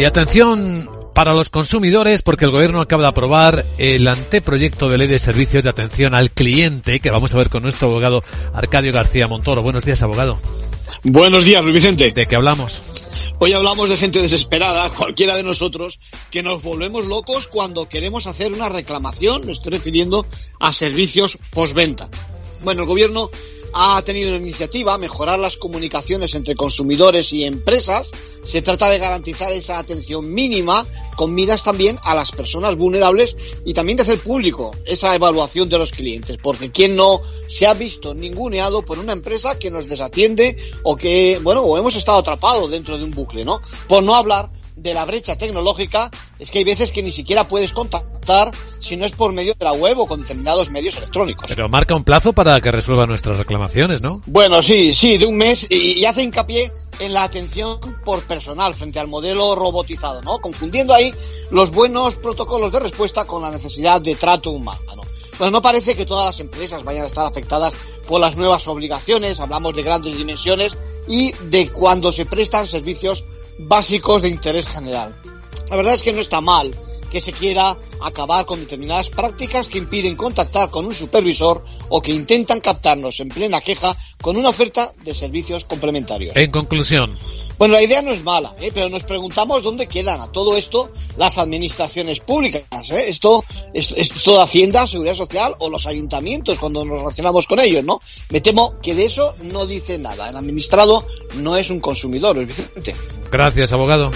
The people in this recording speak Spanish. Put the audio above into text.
Y atención para los consumidores porque el gobierno acaba de aprobar el anteproyecto de ley de servicios de atención al cliente que vamos a ver con nuestro abogado Arcadio García Montoro. Buenos días, abogado. Buenos días, Luis Vicente. ¿De qué hablamos? Hoy hablamos de gente desesperada, cualquiera de nosotros, que nos volvemos locos cuando queremos hacer una reclamación, me estoy refiriendo a servicios postventa. Bueno, el gobierno ha tenido una iniciativa, mejorar las comunicaciones entre consumidores y empresas. Se trata de garantizar esa atención mínima con miras también a las personas vulnerables y también de hacer público esa evaluación de los clientes, porque quien no se ha visto ninguneado por una empresa que nos desatiende o que, bueno, o hemos estado atrapados dentro de un bucle, ¿no? Por no hablar de la brecha tecnológica es que hay veces que ni siquiera puedes si no es por medio de la web o con determinados medios electrónicos. Pero marca un plazo para que resuelva nuestras reclamaciones, ¿no? Bueno, sí, sí, de un mes y, hace hincapié en la atención por personal frente al modelo robotizado, ¿no? Confundiendo ahí los buenos protocolos de respuesta con la necesidad de trato humano. Pues no parece que todas las empresas vayan a estar afectadas por las nuevas obligaciones, hablamos de grandes dimensiones y de cuando se prestan servicios básicos de interés general. La verdad es que no está mal que se quiera acabar con determinadas prácticas que impiden contactar con un supervisor o que intentan captarnos en plena queja con una oferta de servicios complementarios. En conclusión. Bueno, la idea no es mala, ¿eh? pero nos preguntamos dónde quedan a todo esto las administraciones públicas. ¿eh? Esto es, es todo Hacienda, Seguridad Social o los ayuntamientos cuando nos relacionamos con ellos, ¿no? Me temo que de eso no dice nada. El administrado no es un consumidor, es Vicente. Gracias, abogado.